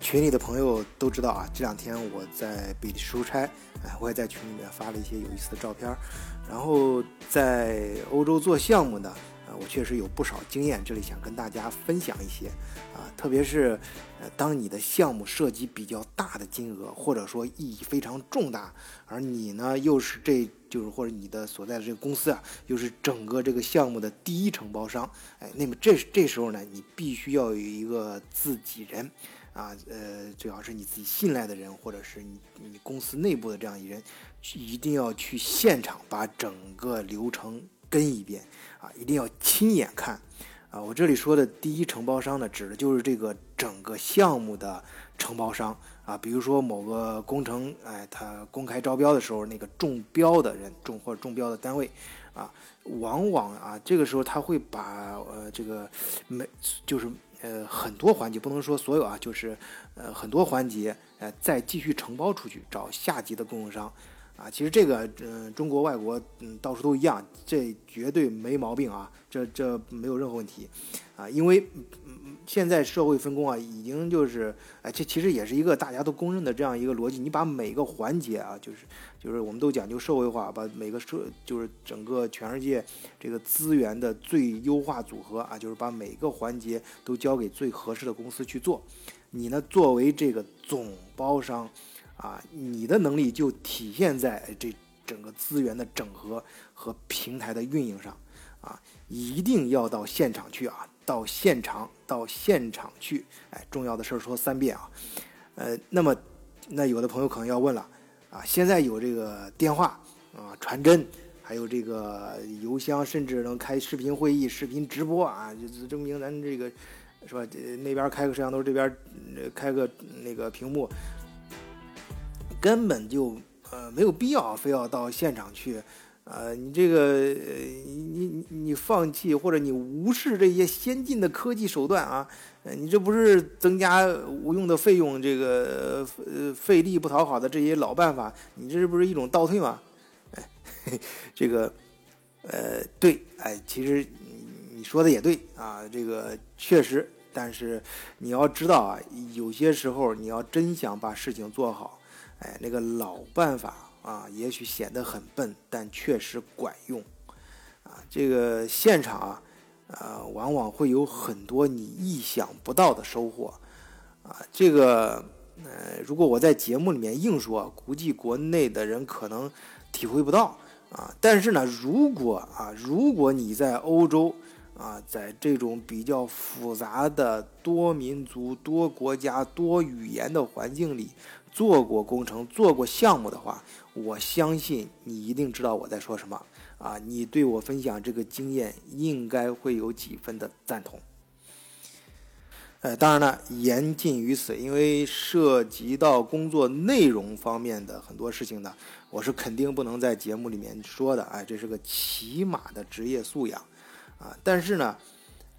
群里的朋友都知道啊，这两天我在北京出差，哎，我也在群里面发了一些有意思的照片儿。然后在欧洲做项目呢，呃，我确实有不少经验，这里想跟大家分享一些啊，特别是呃，当你的项目涉及比较大的金额，或者说意义非常重大，而你呢又是这就是或者你的所在的这个公司啊，又是整个这个项目的第一承包商，哎，那么这这时候呢，你必须要有一个自己人。啊，呃，最好是你自己信赖的人，或者是你你公司内部的这样一人，一定要去现场把整个流程跟一遍啊，一定要亲眼看啊。我这里说的第一承包商呢，指的就是这个整个项目的承包商啊。比如说某个工程，哎，他公开招标的时候，那个中标的人中或者中标的单位啊，往往啊，这个时候他会把呃这个没就是。呃，很多环节不能说所有啊，就是呃很多环节，呃再继续承包出去，找下级的供应商，啊，其实这个嗯中国外国嗯到处都一样，这绝对没毛病啊，这这没有任何问题，啊，因为。嗯现在社会分工啊，已经就是，哎，这其实也是一个大家都公认的这样一个逻辑。你把每个环节啊，就是就是我们都讲究社会化，把每个社就是整个全世界这个资源的最优化组合啊，就是把每个环节都交给最合适的公司去做。你呢，作为这个总包商啊，你的能力就体现在这整个资源的整合和平台的运营上啊，一定要到现场去啊。到现场，到现场去，哎，重要的事儿说三遍啊，呃，那么，那有的朋友可能要问了，啊，现在有这个电话啊，传真，还有这个邮箱，甚至能开视频会议、视频直播啊，就证明咱这个是吧？那边开个摄像头，这边开个那个屏幕，根本就呃没有必要非要到现场去。呃，你这个，你你你放弃或者你无视这些先进的科技手段啊，你这不是增加无用的费用，这个呃费力不讨好的这些老办法，你这不是一种倒退吗？哎，这个，呃，对，哎，其实你说的也对啊，这个确实，但是你要知道啊，有些时候你要真想把事情做好，哎，那个老办法。啊，也许显得很笨，但确实管用。啊，这个现场啊，呃，往往会有很多你意想不到的收获。啊，这个，呃，如果我在节目里面硬说，估计国内的人可能体会不到。啊，但是呢，如果啊，如果你在欧洲，啊，在这种比较复杂的多民族、多国家、多语言的环境里做过工程、做过项目的话，我相信你一定知道我在说什么啊！你对我分享这个经验，应该会有几分的赞同。呃，当然了，言尽于此，因为涉及到工作内容方面的很多事情呢，我是肯定不能在节目里面说的。哎，这是个起码的职业素养啊！但是呢，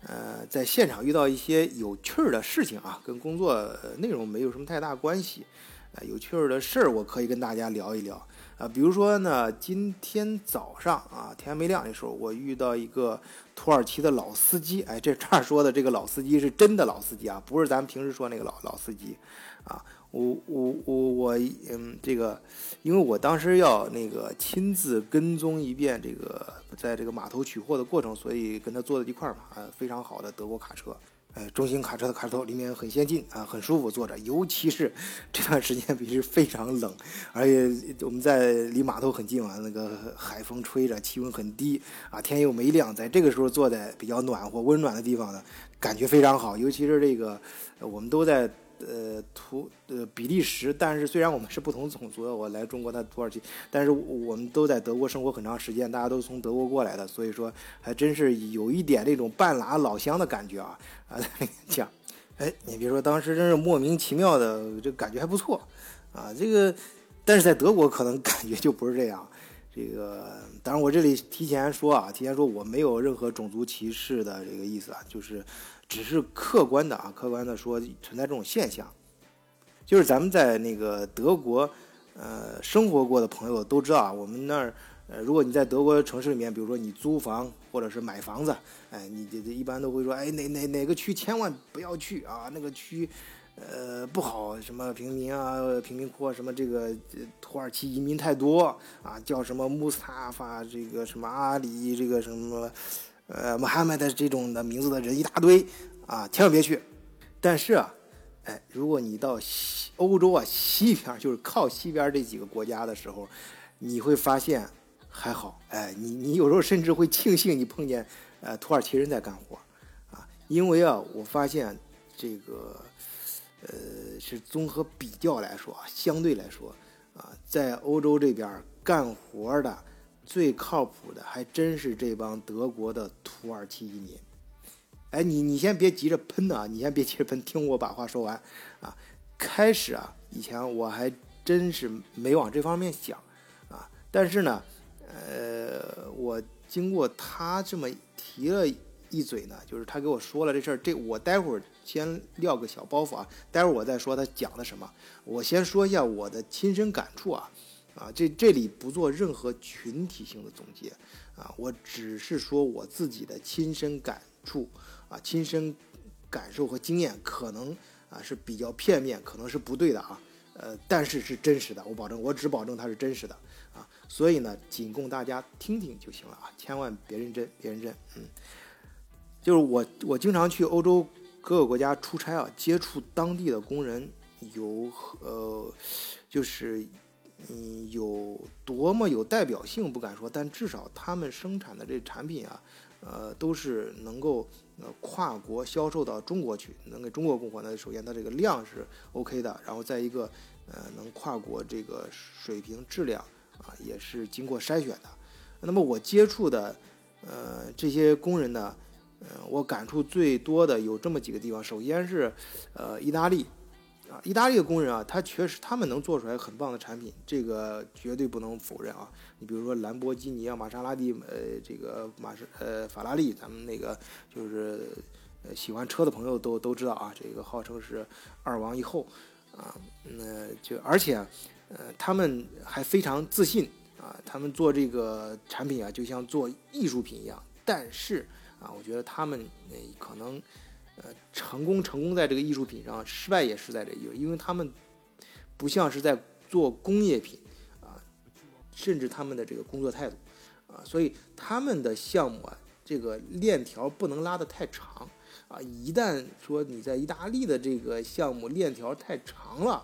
呃，在现场遇到一些有趣儿的事情啊，跟工作内容没有什么太大关系。啊，有趣儿的事儿，我可以跟大家聊一聊啊。比如说呢，今天早上啊，天还没亮的时候，我遇到一个土耳其的老司机。哎，这这儿说的这个老司机是真的老司机啊，不是咱们平时说那个老老司机啊。我我我我嗯，这个，因为我当时要那个亲自跟踪一遍这个在这个码头取货的过程，所以跟他坐在一块儿嘛。啊，非常好的德国卡车。呃，中型卡车的卡车头里面很先进啊，很舒服坐着，尤其是这段时间，比是非常冷，而且我们在离码头很近啊，那个海风吹着，气温很低啊，天又没亮，在这个时候坐在比较暖和、温暖的地方呢，感觉非常好，尤其是这个，我们都在。呃，土呃比利时，但是虽然我们是不同种族的，我来中国，他土耳其，但是我们都在德国生活很长时间，大家都从德国过来的，所以说还真是有一点那种半拉老乡的感觉啊啊！讲，哎，你别说，当时真是莫名其妙的，这感觉还不错啊。这个，但是在德国可能感觉就不是这样。这个，当然我这里提前说啊，提前说我没有任何种族歧视的这个意思啊，就是。只是客观的啊，客观的说存在这种现象，就是咱们在那个德国，呃，生活过的朋友都知道啊，我们那儿，呃，如果你在德国城市里面，比如说你租房或者是买房子，哎，你这这一般都会说，哎，哪哪哪个区千万不要去啊，那个区，呃，不好，什么平民啊，贫民窟啊，什么这个土耳其移民太多啊，叫什么穆斯塔法，这个什么阿里，这个什么，呃，穆罕默德这种的名字的人一大堆啊，千万别去。但是啊，哎，如果你到西欧洲啊西边，就是靠西边这几个国家的时候，你会发现还好，哎，你你有时候甚至会庆幸你碰见呃土耳其人在干活啊，因为啊，我发现这个。呃，是综合比较来说啊，相对来说啊，在欧洲这边干活的最靠谱的，还真是这帮德国的土耳其移民。哎，你你先别急着喷啊，你先别急着喷，听我把话说完啊。开始啊，以前我还真是没往这方面想啊，但是呢，呃，我经过他这么提了。一嘴呢，就是他给我说了这事儿，这我待会儿先撂个小包袱啊，待会儿我再说他讲的什么。我先说一下我的亲身感触啊，啊，这这里不做任何群体性的总结啊，我只是说我自己的亲身感触啊，亲身感受和经验可能啊是比较片面，可能是不对的啊，呃，但是是真实的，我保证，我只保证它是真实的啊，所以呢，仅供大家听听就行了啊，千万别认真，别认真，嗯。就是我，我经常去欧洲各个国家出差啊，接触当地的工人，有呃，就是嗯，有多么有代表性不敢说，但至少他们生产的这产品啊，呃，都是能够呃跨国销售到中国去，能给中国供货。那首先它这个量是 OK 的，然后再一个呃能跨国这个水平质量啊也是经过筛选的。那么我接触的呃这些工人呢？呃，我感触最多的有这么几个地方。首先是，呃，意大利，啊，意大利的工人啊，他确实他们能做出来很棒的产品，这个绝对不能否认啊。你比如说兰博基尼啊，玛莎拉蒂，呃，这个马是，呃，法拉利，咱们那个就是，呃，喜欢车的朋友都都知道啊，这个号称是二王一后，啊，那就而且，呃，他们还非常自信啊，他们做这个产品啊，就像做艺术品一样，但是。啊，我觉得他们可能，呃，成功成功在这个艺术品上，失败也是在这艺术，因为他们不像是在做工业品啊，甚至他们的这个工作态度啊，所以他们的项目啊，这个链条不能拉得太长啊，一旦说你在意大利的这个项目链条太长了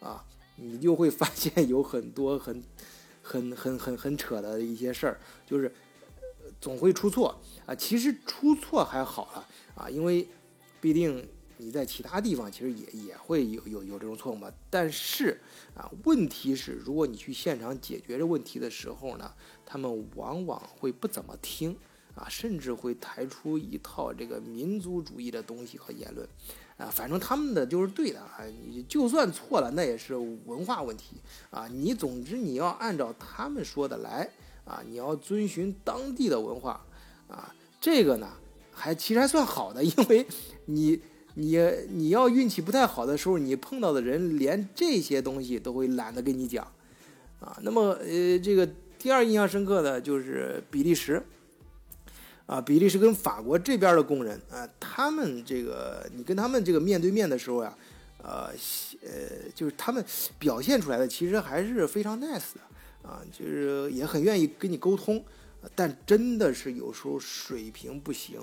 啊，你就会发现有很多很很很很很扯的一些事儿，就是总会出错。啊，其实出错还好了啊，因为必定你在其他地方其实也也会有有有这种错误嘛。但是啊，问题是如果你去现场解决这问题的时候呢，他们往往会不怎么听啊，甚至会抬出一套这个民族主义的东西和言论啊，反正他们的就是对的啊，你就算错了那也是文化问题啊，你总之你要按照他们说的来啊，你要遵循当地的文化。啊，这个呢，还其实还算好的，因为你你你要运气不太好的时候，你碰到的人连这些东西都会懒得跟你讲，啊，那么呃，这个第二印象深刻的就是比利时，啊，比利时跟法国这边的工人啊，他们这个你跟他们这个面对面的时候呀，呃呃，就是他们表现出来的其实还是非常 nice 的，啊，就是也很愿意跟你沟通。但真的是有时候水平不行，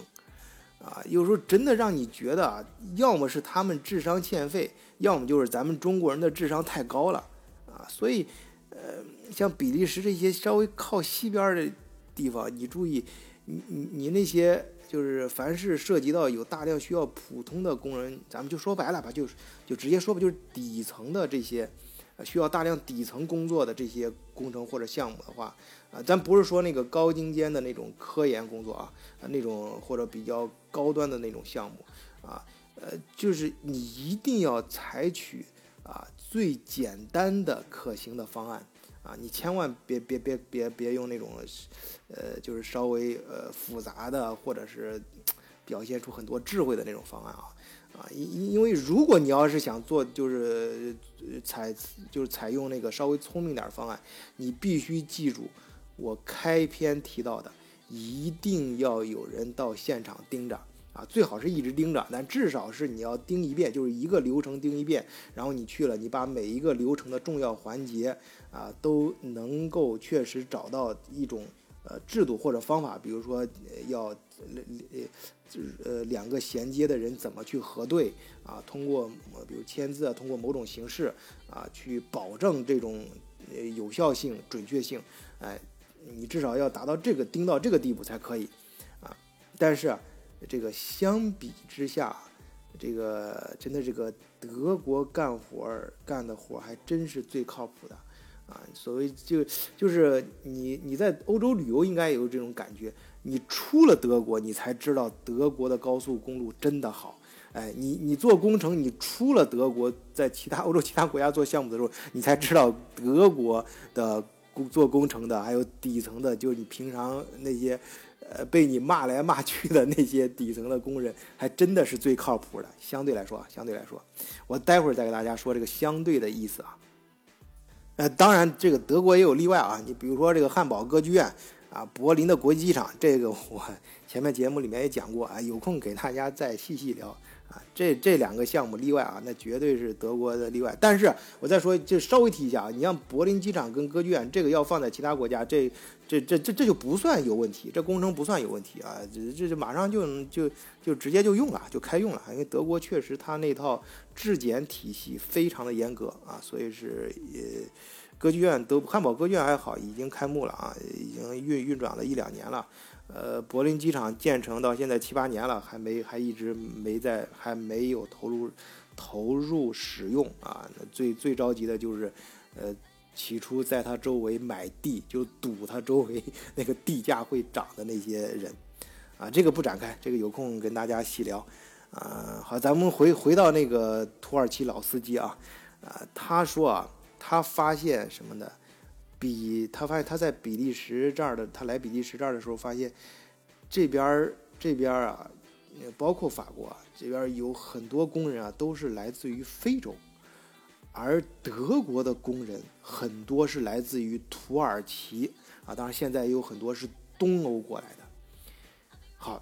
啊，有时候真的让你觉得啊，要么是他们智商欠费，要么就是咱们中国人的智商太高了，啊，所以，呃，像比利时这些稍微靠西边的地方，你注意，你你你那些就是凡是涉及到有大量需要普通的工人，咱们就说白了吧，就是就直接说吧，就是底层的这些。需要大量底层工作的这些工程或者项目的话，啊，咱不是说那个高精尖的那种科研工作啊，啊，那种或者比较高端的那种项目，啊，呃，就是你一定要采取啊最简单的可行的方案，啊，你千万别别别别别用那种，呃，就是稍微呃复杂的或者是表现出很多智慧的那种方案啊。啊，因因为如果你要是想做，就是采就是采用那个稍微聪明点的方案，你必须记住我开篇提到的，一定要有人到现场盯着啊，最好是一直盯着，但至少是你要盯一遍，就是一个流程盯一遍，然后你去了，你把每一个流程的重要环节啊都能够确实找到一种呃制度或者方法，比如说要呃呃呃两个衔接的人怎么去核对啊，通过比如签字啊，通过某种形式啊去保证这种呃有效性、准确性，哎，你至少要达到这个盯到这个地步才可以啊，但是。这个相比之下，这个真的这个德国干活干的活还真是最靠谱的啊！所谓就就是你你在欧洲旅游应该有这种感觉，你出了德国，你才知道德国的高速公路真的好。哎，你你做工程，你出了德国，在其他欧洲其他国家做项目的时候，你才知道德国的工做工程的还有底层的，就是你平常那些。呃，被你骂来骂去的那些底层的工人，还真的是最靠谱的。相对来说啊，相对来说，我待会儿再给大家说这个相对的意思啊。呃，当然，这个德国也有例外啊。你比如说这个汉堡歌剧院啊，柏林的国际机场，这个我 前面节目里面也讲过啊，有空给大家再细细聊。啊，这这两个项目例外啊，那绝对是德国的例外。但是我再说，就稍微提一下啊，你像柏林机场跟歌剧院，这个要放在其他国家，这这这这这就不算有问题，这工程不算有问题啊，这这马上就就就直接就用了，就开用了。因为德国确实它那套质检体系非常的严格啊，所以是呃，歌剧院都汉堡歌剧院还好，已经开幕了啊，已经运运转了一两年了。呃，柏林机场建成到现在七八年了，还没还一直没在，还没有投入投入使用啊。那最最着急的就是，呃，起初在他周围买地，就赌他周围那个地价会涨的那些人，啊，这个不展开，这个有空跟大家细聊。啊，好，咱们回回到那个土耳其老司机啊，啊，他说啊，他发现什么呢？比他发现他在比利时这儿的，他来比利时这儿的时候发现，这边儿这边儿啊，包括法国啊这边有很多工人啊，都是来自于非洲，而德国的工人很多是来自于土耳其啊，当然现在也有很多是东欧过来的。好，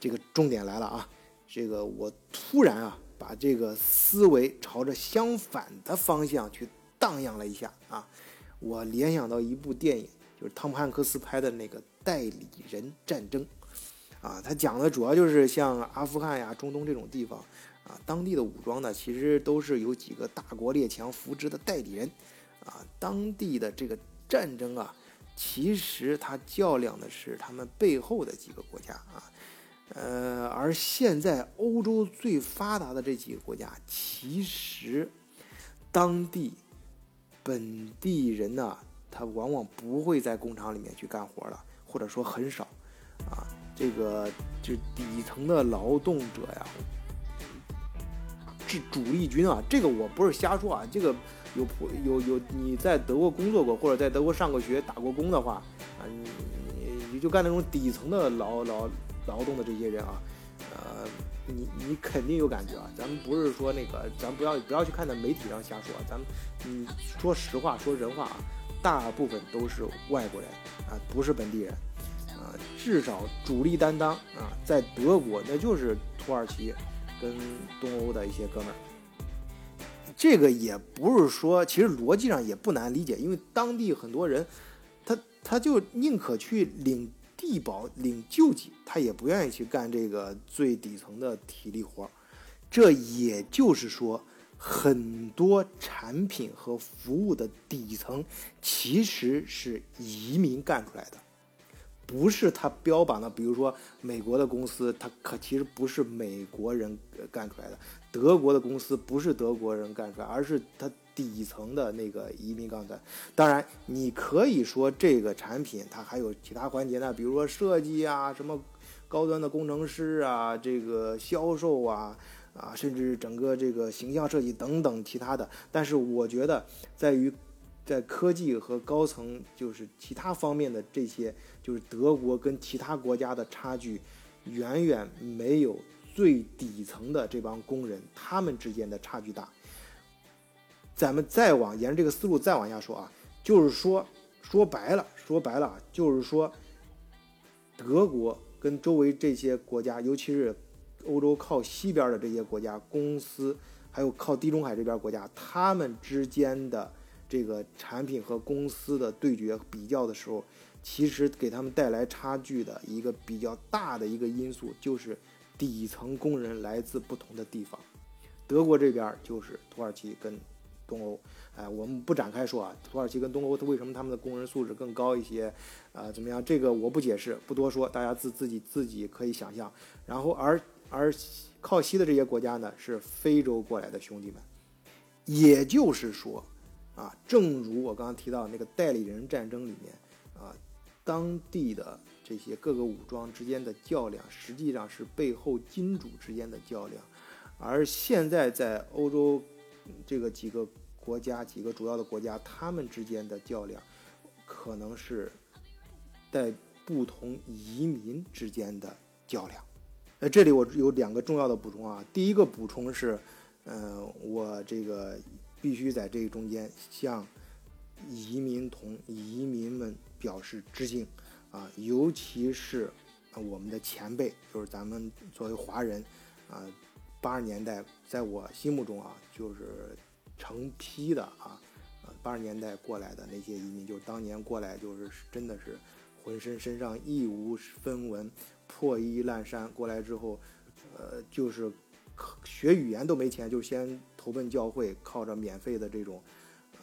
这个重点来了啊，这个我突然啊，把这个思维朝着相反的方向去荡漾了一下啊。我联想到一部电影，就是汤姆汉克斯拍的那个《代理人战争》，啊，他讲的主要就是像阿富汗呀、中东这种地方，啊，当地的武装呢，其实都是有几个大国列强扶植的代理人，啊，当地的这个战争啊，其实他较量的是他们背后的几个国家啊，呃，而现在欧洲最发达的这几个国家，其实当地。本地人呢，他往往不会在工厂里面去干活了，或者说很少，啊，这个就底层的劳动者呀，是主力军啊。这个我不是瞎说啊，这个有普有有你在德国工作过，或者在德国上过学、打过工的话，啊，你你就干那种底层的劳劳劳动的这些人啊，呃。你你肯定有感觉啊！咱们不是说那个，咱不要不要去看那媒体上瞎说，咱们你说实话说人话啊，大部分都是外国人啊，不是本地人啊，至少主力担当啊，在德国那就是土耳其跟东欧的一些哥们儿。这个也不是说，其实逻辑上也不难理解，因为当地很多人，他他就宁可去领。地保领救济，他也不愿意去干这个最底层的体力活儿这也就是说，很多产品和服务的底层其实是移民干出来的，不是他标榜的。比如说美国的公司，它可其实不是美国人干出来的；德国的公司不是德国人干出来，而是它。底层的那个移民杠杆，当然你可以说这个产品它还有其他环节呢，比如说设计啊，什么高端的工程师啊，这个销售啊，啊，甚至整个这个形象设计等等其他的。但是我觉得在于在科技和高层就是其他方面的这些，就是德国跟其他国家的差距远远没有最底层的这帮工人他们之间的差距大。咱们再往沿着这个思路再往下说啊，就是说，说白了，说白了，就是说，德国跟周围这些国家，尤其是欧洲靠西边的这些国家公司，还有靠地中海这边国家，他们之间的这个产品和公司的对决比较的时候，其实给他们带来差距的一个比较大的一个因素，就是底层工人来自不同的地方。德国这边就是土耳其跟东欧。哎，我们不展开说啊，土耳其跟东欧，它为什么他们的工人素质更高一些？啊，怎么样？这个我不解释，不多说，大家自自己自己可以想象。然后，而而靠西的这些国家呢，是非洲过来的兄弟们，也就是说，啊，正如我刚刚提到那个代理人战争里面，啊，当地的这些各个武装之间的较量，实际上是背后金主之间的较量，而现在在欧洲这个几个。国家几个主要的国家，他们之间的较量，可能是在不同移民之间的较量。呃，这里我有两个重要的补充啊。第一个补充是，嗯，我这个必须在这个中间向移民同移民们表示致敬啊，尤其是我们的前辈，就是咱们作为华人啊，八十年代在我心目中啊，就是。成批的啊，呃，八十年代过来的那些移民，就是当年过来就是真的是浑身身上一无分文，破衣烂衫过来之后，呃，就是学语言都没钱，就先投奔教会，靠着免费的这种，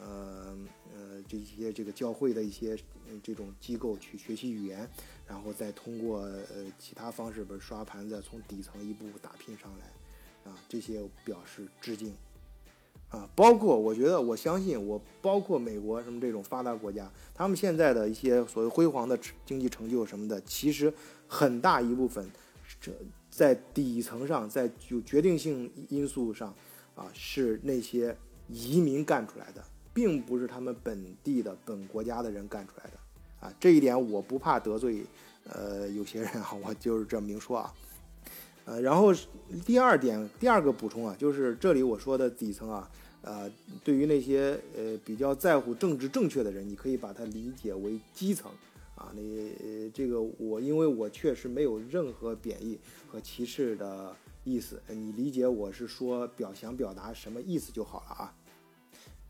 呃呃这些这个教会的一些这种机构去学习语言，然后再通过呃其他方式，比如刷盘子，从底层一步步打拼上来，啊，这些表示致敬。啊，包括我觉得，我相信我，包括美国什么这种发达国家，他们现在的一些所谓辉煌的经济成就什么的，其实很大一部分，这在底层上，在有决定性因素上，啊，是那些移民干出来的，并不是他们本地的本国家的人干出来的。啊，这一点我不怕得罪，呃，有些人啊，我就是这么明说啊。呃，然后第二点，第二个补充啊，就是这里我说的底层啊，呃，对于那些呃比较在乎政治正确的人，你可以把它理解为基层啊。你这个我因为我确实没有任何贬义和歧视的意思，你理解我是说表想表达什么意思就好了啊。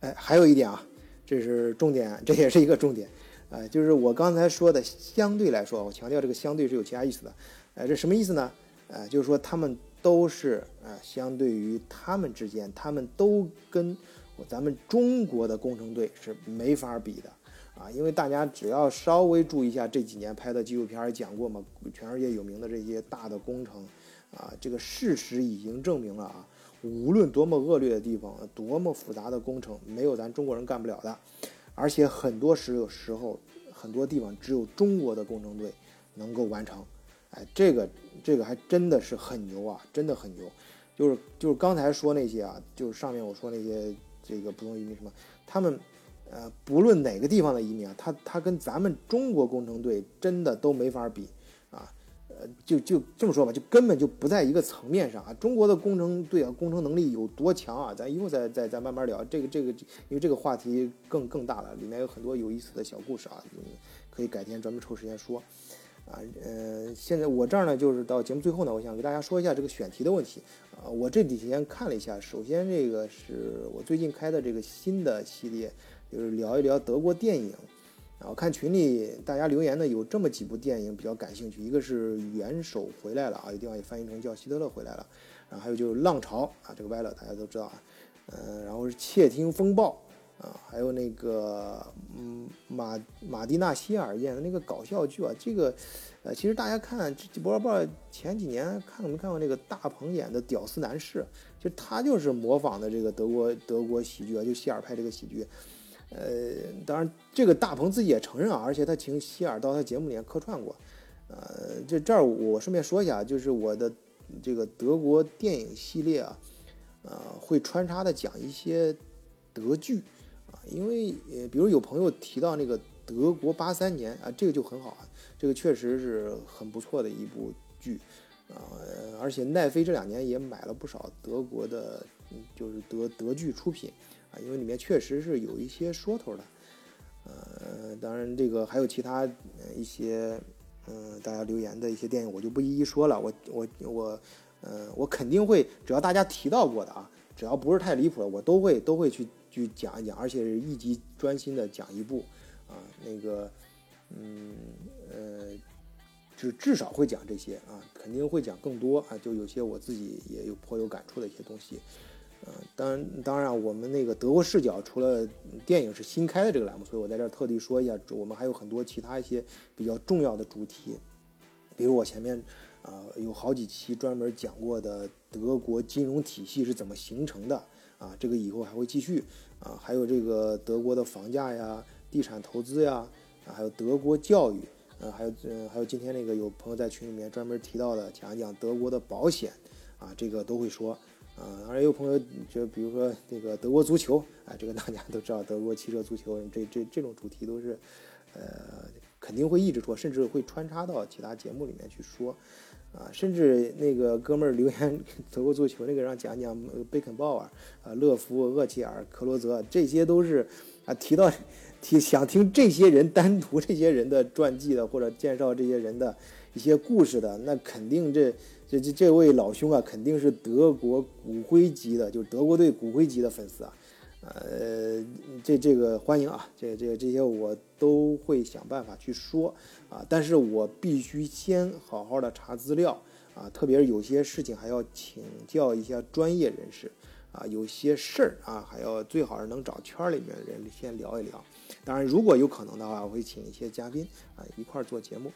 哎，还有一点啊，这是重点，这也是一个重点，呃，就是我刚才说的相对来说，我强调这个相对是有其他意思的，哎，这什么意思呢？呃，就是说他们都是啊，相对于他们之间，他们都跟咱们中国的工程队是没法比的啊。因为大家只要稍微注意一下这几年拍的纪录片也讲过嘛，全世界有名的这些大的工程啊，这个事实已经证明了啊，无论多么恶劣的地方，多么复杂的工程，没有咱中国人干不了的。而且很多时有时候，很多地方只有中国的工程队能够完成。哎，这个这个还真的是很牛啊，真的很牛。就是就是刚才说那些啊，就是上面我说那些这个普通移民什么，他们呃不论哪个地方的移民啊，他他跟咱们中国工程队真的都没法比啊。呃，就就这么说吧，就根本就不在一个层面上啊。中国的工程队啊，工程能力有多强啊？咱一会儿再再再慢慢聊。这个这个，因为这个话题更更大了，里面有很多有意思的小故事啊，嗯可以改天专门抽时间说。啊，呃，现在我这儿呢，就是到节目最后呢，我想给大家说一下这个选题的问题。啊，我这几天看了一下，首先这个是我最近开的这个新的系列，就是聊一聊德国电影。然后看群里大家留言呢，有这么几部电影比较感兴趣，一个是《元首回来了》啊，有地方也翻译成叫希特勒回来了。然后还有就是《浪潮》啊，这个歪了大家都知道啊。嗯，然后是《窃听风暴》。啊，还有那个，嗯，马马蒂娜希尔演的那个搞笑剧啊，这个，呃，其实大家看，这不知道不知道前几年看没看过那个大鹏演的《屌丝男士》，就他就是模仿的这个德国德国喜剧啊，就希尔派这个喜剧。呃，当然这个大鹏自己也承认啊，而且他请希尔到他节目里面客串过。呃，这这儿我顺便说一下，就是我的这个德国电影系列啊，呃，会穿插的讲一些德剧啊。因为呃，比如有朋友提到那个德国八三年啊，这个就很好啊，这个确实是很不错的一部剧啊，而且奈飞这两年也买了不少德国的，就是德德剧出品因为里面确实是有一些说头的，呃，当然这个还有其他一些。嗯，大家留言的一些电影我就不一一说了，我我我呃，我肯定会，只要大家提到过的啊，只要不是太离谱的，我都会都会去去讲一讲，而且是一集专心的讲一部啊，那个，嗯呃，就至少会讲这些啊，肯定会讲更多啊，就有些我自己也有颇有感触的一些东西。嗯，当然，当然，我们那个德国视角除了电影是新开的这个栏目，所以我在这儿特地说一下，我们还有很多其他一些比较重要的主题，比如我前面啊有好几期专门讲过的德国金融体系是怎么形成的啊，这个以后还会继续啊，还有这个德国的房价呀、地产投资呀，啊，还有德国教育，嗯，还有嗯，还有今天那个有朋友在群里面专门提到的，讲一讲德国的保险啊，这个都会说。啊，而有朋友就比如说这个德国足球啊，这个大家都知道，德国汽车足球这这这种主题都是，呃，肯定会一直说，甚至会穿插到其他节目里面去说，啊，甚至那个哥们儿留言德国足球那个让讲讲贝肯鲍尔啊、勒夫、厄齐尔、克罗泽，这些都是啊提到提想听这些人单独这些人的传记的或者介绍这些人的一些故事的，那肯定这。这这这位老兄啊，肯定是德国骨灰级的，就是德国队骨灰级的粉丝啊，呃，这这个欢迎啊，这这这些我都会想办法去说啊，但是我必须先好好的查资料啊，特别是有些事情还要请教一下专业人士啊，有些事儿啊，还要最好是能找圈里面的人先聊一聊。当然，如果有可能的话，我会请一些嘉宾啊一块儿做节目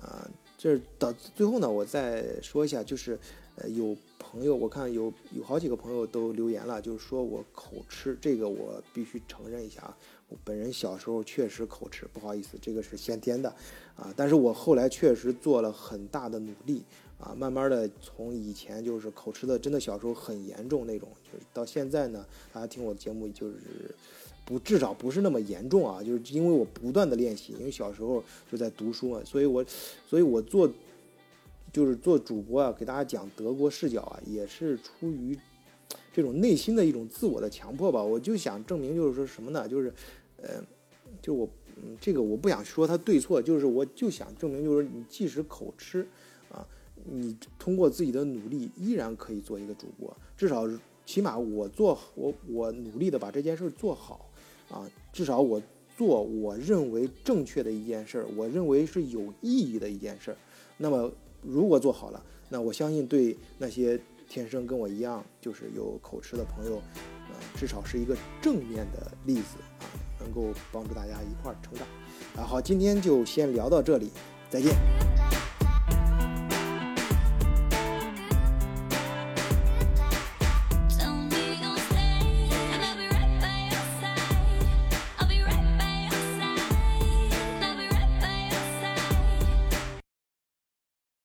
啊。这到最后呢，我再说一下，就是，呃，有朋友我看有有好几个朋友都留言了，就是说我口吃，这个我必须承认一下啊，我本人小时候确实口吃，不好意思，这个是先天的，啊，但是我后来确实做了很大的努力，啊，慢慢的从以前就是口吃的，真的小时候很严重那种，就是到现在呢，大家听我的节目就是。不，至少不是那么严重啊，就是因为我不断的练习，因为小时候就在读书嘛，所以我，所以我做，就是做主播啊，给大家讲德国视角啊，也是出于这种内心的一种自我的强迫吧。我就想证明，就是说什么呢？就是，呃，就我，嗯，这个我不想说他对错，就是我就想证明，就是你即使口吃啊，你通过自己的努力，依然可以做一个主播，至少起码我做我我努力的把这件事做好。啊，至少我做我认为正确的一件事儿，我认为是有意义的一件事儿。那么，如果做好了，那我相信对那些天生跟我一样就是有口吃的朋友，呃，至少是一个正面的例子啊，能够帮助大家一块儿成长。啊，好，今天就先聊到这里，再见。